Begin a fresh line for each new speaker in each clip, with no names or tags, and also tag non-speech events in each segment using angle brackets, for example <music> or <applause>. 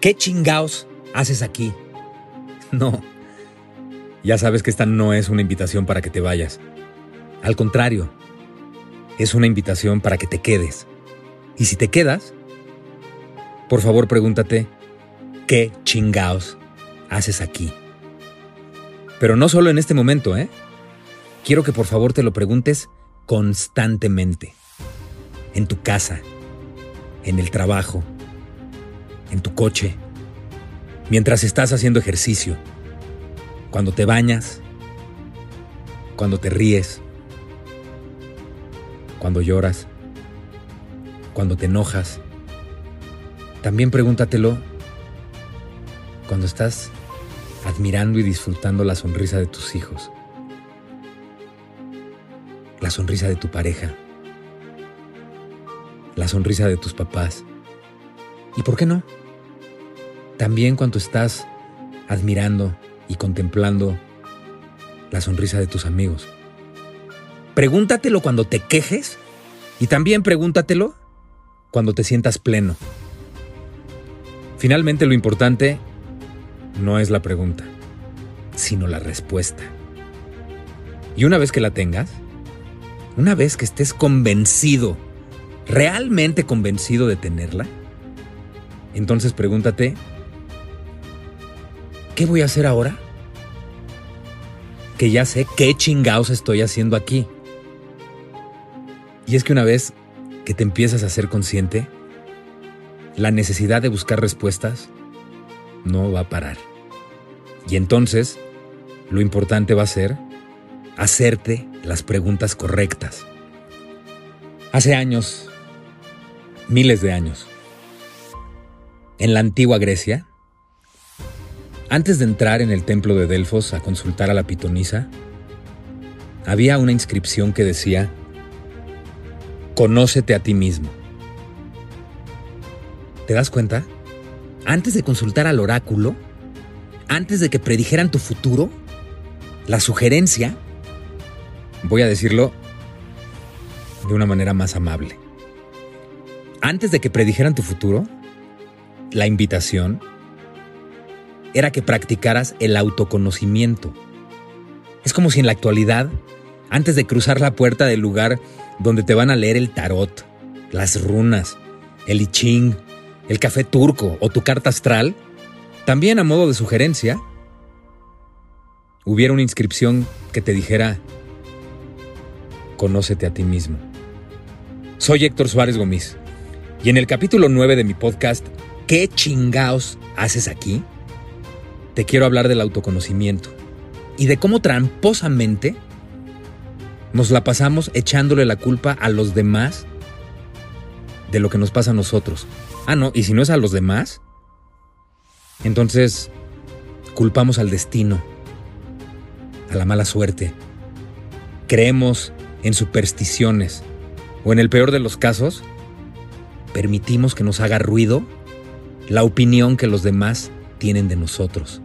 ¿Qué chingaos haces aquí? <laughs> No. Ya sabes que esta no es una invitación para que te vayas. Al contrario, es una invitación para que te quedes. Y si te quedas, por favor pregúntate, ¿qué chingaos haces aquí? Pero no solo en este momento, ¿eh? Quiero que por favor te lo preguntes constantemente. En tu casa, en el trabajo, en tu coche, mientras estás haciendo ejercicio, cuando te bañas, cuando te ríes, cuando lloras, cuando te enojas. También pregúntatelo cuando estás admirando y disfrutando la sonrisa de tus hijos, la sonrisa de tu pareja, la sonrisa de tus papás. ¿Y por qué no? También cuando estás admirando y contemplando la sonrisa de tus amigos. Pregúntatelo cuando te quejes y también pregúntatelo cuando te sientas pleno. Finalmente lo importante no es la pregunta, sino la respuesta. Y una vez que la tengas, una vez que estés convencido, realmente convencido de tenerla, entonces pregúntate, ¿qué voy a hacer ahora? Que ya sé qué chingaos estoy haciendo aquí. Y es que una vez que te empiezas a ser consciente, la necesidad de buscar respuestas no va a parar. Y entonces, lo importante va a ser hacerte las preguntas correctas. Hace años, miles de años, en la antigua Grecia, antes de entrar en el templo de Delfos a consultar a la pitonisa, había una inscripción que decía, Conócete a ti mismo. ¿Te das cuenta? Antes de consultar al oráculo, antes de que predijeran tu futuro, la sugerencia, voy a decirlo de una manera más amable, antes de que predijeran tu futuro, la invitación era que practicaras el autoconocimiento. Es como si en la actualidad, antes de cruzar la puerta del lugar donde te van a leer el tarot, las runas, el I Ching, el café turco o tu carta astral, también a modo de sugerencia, hubiera una inscripción que te dijera, conócete a ti mismo. Soy Héctor Suárez Gómez y en el capítulo 9 de mi podcast, ¿Qué chingaos haces aquí? Te quiero hablar del autoconocimiento y de cómo tramposamente nos la pasamos echándole la culpa a los demás de lo que nos pasa a nosotros. Ah, no, y si no es a los demás, entonces culpamos al destino, a la mala suerte. Creemos en supersticiones o en el peor de los casos, permitimos que nos haga ruido la opinión que los demás tienen de nosotros.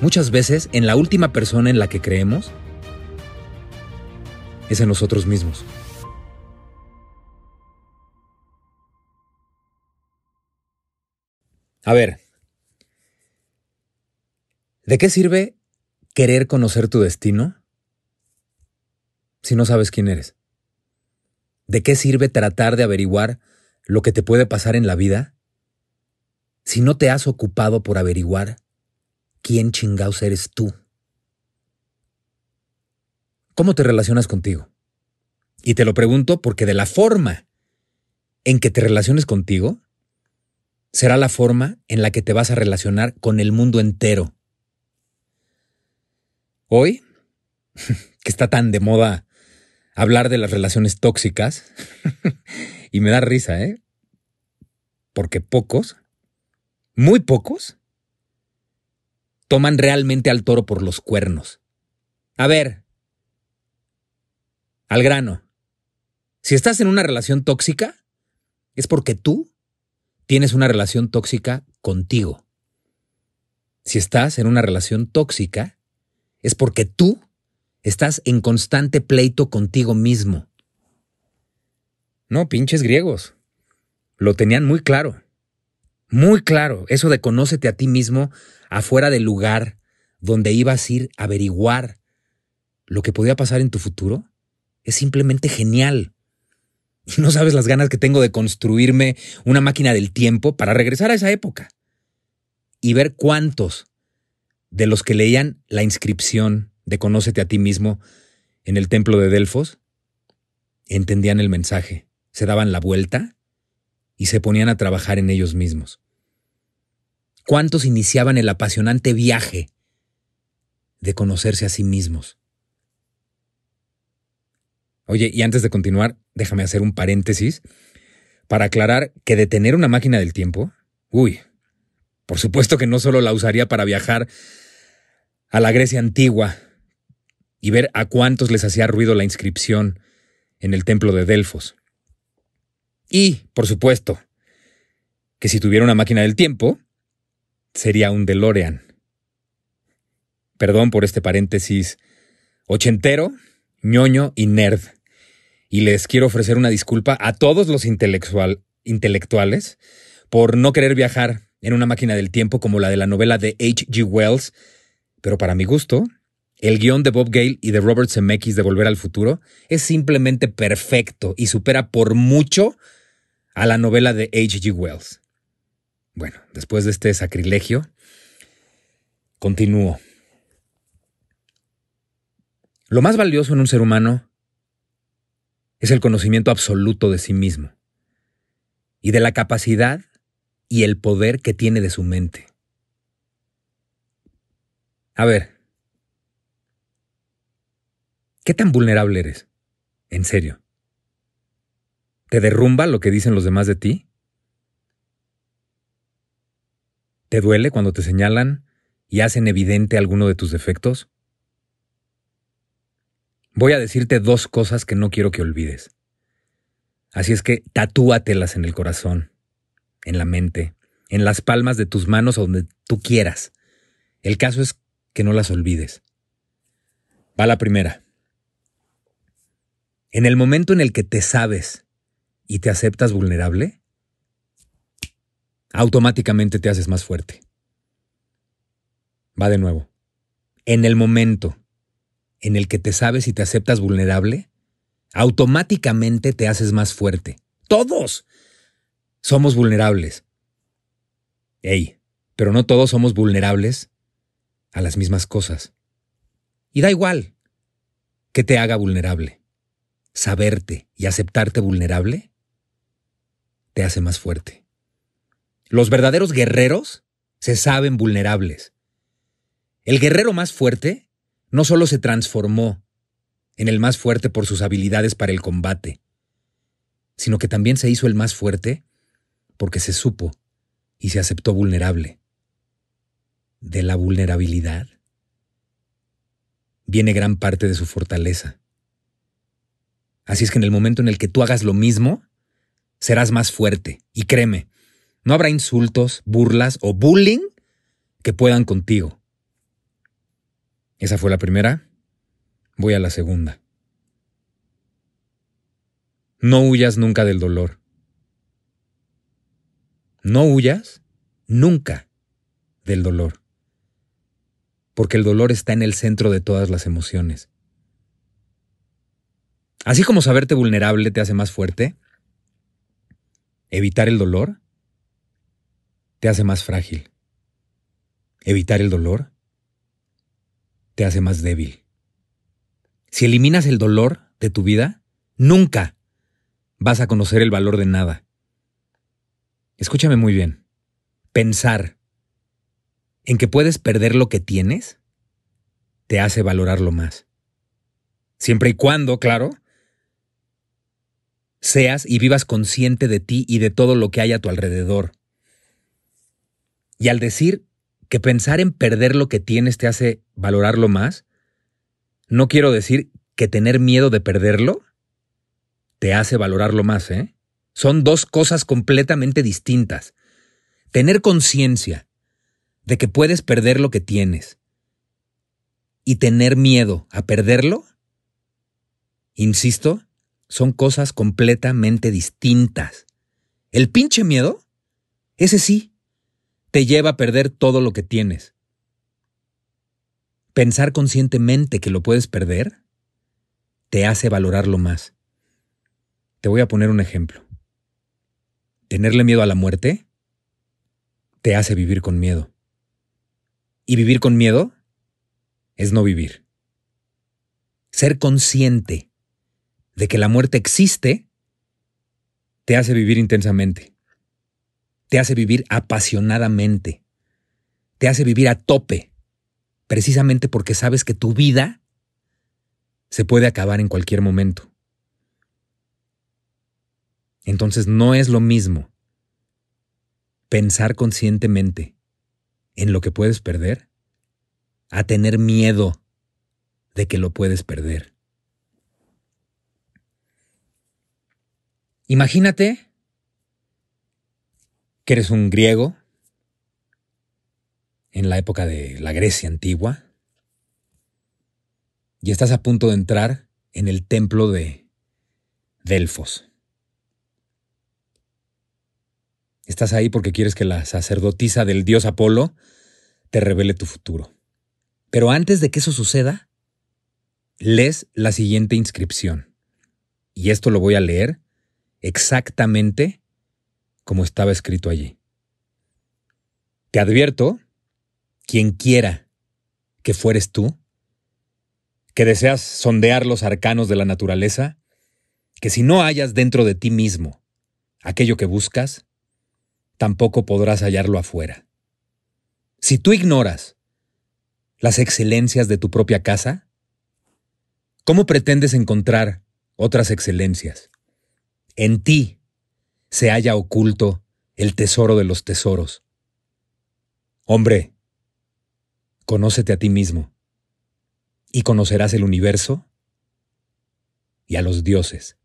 Muchas veces en la última persona en la que creemos es en nosotros mismos. A ver, ¿de qué sirve querer conocer tu destino si no sabes quién eres? ¿De qué sirve tratar de averiguar lo que te puede pasar en la vida si no te has ocupado por averiguar quién chingaos eres tú? ¿Cómo te relacionas contigo? Y te lo pregunto porque de la forma en que te relaciones contigo, será la forma en la que te vas a relacionar con el mundo entero. Hoy, <laughs> que está tan de moda hablar de las relaciones tóxicas, <laughs> y me da risa, ¿eh? Porque pocos, muy pocos, toman realmente al toro por los cuernos. A ver, al grano. Si estás en una relación tóxica, es porque tú tienes una relación tóxica contigo. Si estás en una relación tóxica, es porque tú estás en constante pleito contigo mismo. No, pinches griegos. Lo tenían muy claro. Muy claro. Eso de conócete a ti mismo afuera del lugar donde ibas a ir a averiguar lo que podía pasar en tu futuro es simplemente genial. Y <laughs> no sabes las ganas que tengo de construirme una máquina del tiempo para regresar a esa época y ver cuántos de los que leían la inscripción de Conócete a ti mismo en el templo de Delfos entendían el mensaje, se daban la vuelta y se ponían a trabajar en ellos mismos. ¿Cuántos iniciaban el apasionante viaje de conocerse a sí mismos? Oye, y antes de continuar, déjame hacer un paréntesis para aclarar que de tener una máquina del tiempo, uy, por supuesto que no solo la usaría para viajar a la Grecia antigua y ver a cuántos les hacía ruido la inscripción en el templo de Delfos. Y, por supuesto, que si tuviera una máquina del tiempo, sería un DeLorean. Perdón por este paréntesis ochentero, ñoño y nerd. Y les quiero ofrecer una disculpa a todos los intelectuales por no querer viajar en una máquina del tiempo como la de la novela de H.G. Wells, pero para mi gusto, el guion de Bob Gale y de Robert Zemeckis de Volver al Futuro es simplemente perfecto y supera por mucho a la novela de H.G. Wells. Bueno, después de este sacrilegio, continúo. Lo más valioso en un ser humano es el conocimiento absoluto de sí mismo y de la capacidad y el poder que tiene de su mente. A ver, ¿qué tan vulnerable eres? En serio. ¿Te derrumba lo que dicen los demás de ti? ¿Te duele cuando te señalan y hacen evidente alguno de tus defectos? Voy a decirte dos cosas que no quiero que olvides. Así es que tatúatelas en el corazón, en la mente, en las palmas de tus manos o donde tú quieras. El caso es que no las olvides. Va la primera. En el momento en el que te sabes y te aceptas vulnerable, automáticamente te haces más fuerte. Va de nuevo. En el momento en el que te sabes y te aceptas vulnerable, automáticamente te haces más fuerte. Todos somos vulnerables. Ey, pero no todos somos vulnerables a las mismas cosas. Y da igual que te haga vulnerable. Saberte y aceptarte vulnerable te hace más fuerte. Los verdaderos guerreros se saben vulnerables. El guerrero más fuerte no solo se transformó en el más fuerte por sus habilidades para el combate, sino que también se hizo el más fuerte porque se supo y se aceptó vulnerable. De la vulnerabilidad viene gran parte de su fortaleza. Así es que en el momento en el que tú hagas lo mismo, serás más fuerte. Y créeme, no habrá insultos, burlas o bullying que puedan contigo. Esa fue la primera. Voy a la segunda. No huyas nunca del dolor. No huyas nunca del dolor. Porque el dolor está en el centro de todas las emociones. Así como saberte vulnerable te hace más fuerte, evitar el dolor te hace más frágil. Evitar el dolor te hace más débil. Si eliminas el dolor de tu vida, nunca vas a conocer el valor de nada. Escúchame muy bien. Pensar en que puedes perder lo que tienes te hace valorarlo más. Siempre y cuando, claro, seas y vivas consciente de ti y de todo lo que hay a tu alrededor. Y al decir que pensar en perder lo que tienes te hace valorarlo más, no quiero decir que tener miedo de perderlo te hace valorarlo más, ¿eh? Son dos cosas completamente distintas. Tener conciencia de que puedes perder lo que tienes y tener miedo a perderlo, insisto, son cosas completamente distintas. El pinche miedo, ese sí, te lleva a perder todo lo que tienes. Pensar conscientemente que lo puedes perder te hace valorarlo más. Te voy a poner un ejemplo. Tenerle miedo a la muerte te hace vivir con miedo. Y vivir con miedo es no vivir. Ser consciente de que la muerte existe te hace vivir intensamente. Te hace vivir apasionadamente. Te hace vivir a tope. Precisamente porque sabes que tu vida se puede acabar en cualquier momento. Entonces no es lo mismo pensar conscientemente en lo que puedes perder a tener miedo de que lo puedes perder. Imagínate que eres un griego en la época de la Grecia antigua y estás a punto de entrar en el templo de Delfos. Estás ahí porque quieres que la sacerdotisa del dios Apolo te revele tu futuro. Pero antes de que eso suceda, lees la siguiente inscripción. Y esto lo voy a leer exactamente como estaba escrito allí. Te advierto, quien quiera que fueres tú, que deseas sondear los arcanos de la naturaleza, que si no hallas dentro de ti mismo aquello que buscas, tampoco podrás hallarlo afuera. Si tú ignoras las excelencias de tu propia casa, ¿cómo pretendes encontrar otras excelencias? En ti se halla oculto el tesoro de los tesoros. Hombre, conócete a ti mismo y conocerás el universo y a los dioses.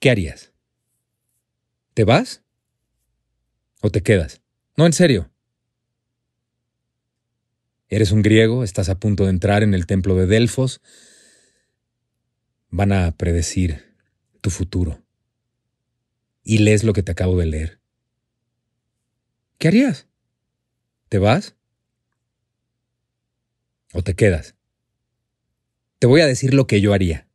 ¿Qué harías? ¿Te vas? ¿O te quedas? No, en serio. Eres un griego, estás a punto de entrar en el templo de Delfos. Van a predecir tu futuro. Y lees lo que te acabo de leer. ¿Qué harías? ¿Te vas? ¿O te quedas? Te voy a decir lo que yo haría.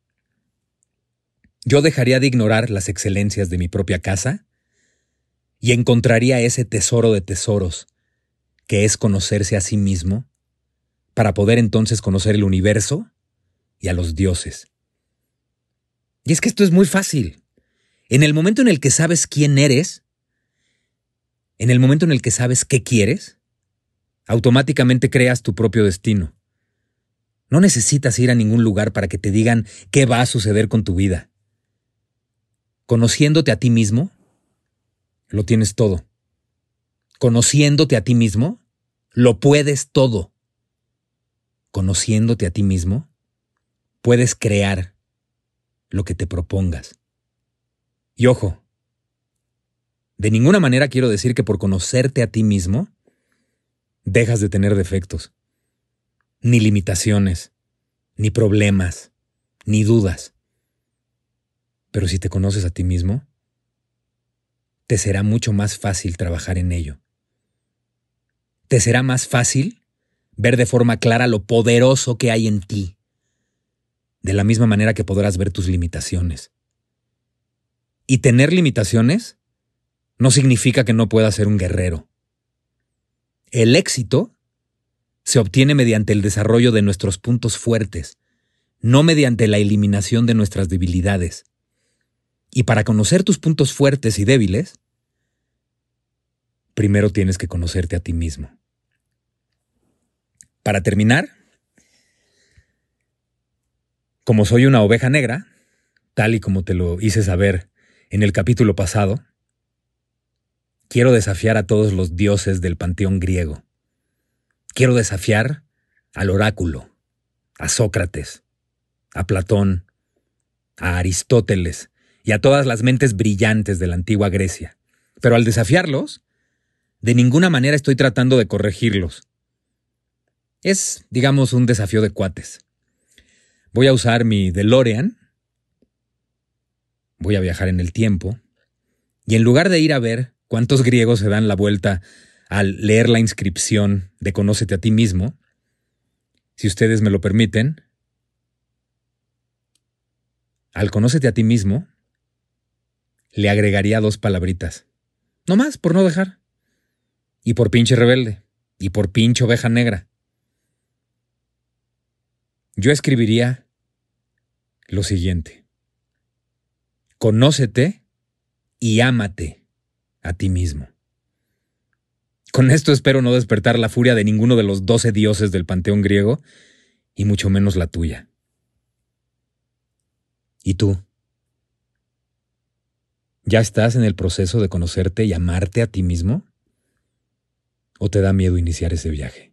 Yo dejaría de ignorar las excelencias de mi propia casa y encontraría ese tesoro de tesoros, que es conocerse a sí mismo, para poder entonces conocer el universo y a los dioses. Y es que esto es muy fácil. En el momento en el que sabes quién eres, en el momento en el que sabes qué quieres, automáticamente creas tu propio destino. No necesitas ir a ningún lugar para que te digan qué va a suceder con tu vida. Conociéndote a ti mismo, lo tienes todo. Conociéndote a ti mismo, lo puedes todo. Conociéndote a ti mismo, puedes crear lo que te propongas. Y ojo, de ninguna manera quiero decir que por conocerte a ti mismo, dejas de tener defectos, ni limitaciones, ni problemas, ni dudas. Pero si te conoces a ti mismo, te será mucho más fácil trabajar en ello. Te será más fácil ver de forma clara lo poderoso que hay en ti, de la misma manera que podrás ver tus limitaciones. Y tener limitaciones no significa que no puedas ser un guerrero. El éxito se obtiene mediante el desarrollo de nuestros puntos fuertes, no mediante la eliminación de nuestras debilidades. Y para conocer tus puntos fuertes y débiles, primero tienes que conocerte a ti mismo. Para terminar, como soy una oveja negra, tal y como te lo hice saber en el capítulo pasado, Quiero desafiar a todos los dioses del panteón griego. Quiero desafiar al oráculo, a Sócrates, a Platón, a Aristóteles y a todas las mentes brillantes de la antigua Grecia. Pero al desafiarlos, de ninguna manera estoy tratando de corregirlos. Es, digamos, un desafío de cuates. Voy a usar mi DeLorean, voy a viajar en el tiempo, y en lugar de ir a ver cuántos griegos se dan la vuelta al leer la inscripción de Conócete a ti mismo, si ustedes me lo permiten, al Conócete a ti mismo, le agregaría dos palabritas. No más, por no dejar. Y por pinche rebelde. Y por pinche oveja negra. Yo escribiría lo siguiente. Conócete y ámate a ti mismo. Con esto espero no despertar la furia de ninguno de los doce dioses del panteón griego, y mucho menos la tuya. ¿Y tú? ¿Ya estás en el proceso de conocerte y amarte a ti mismo? ¿O te da miedo iniciar ese viaje?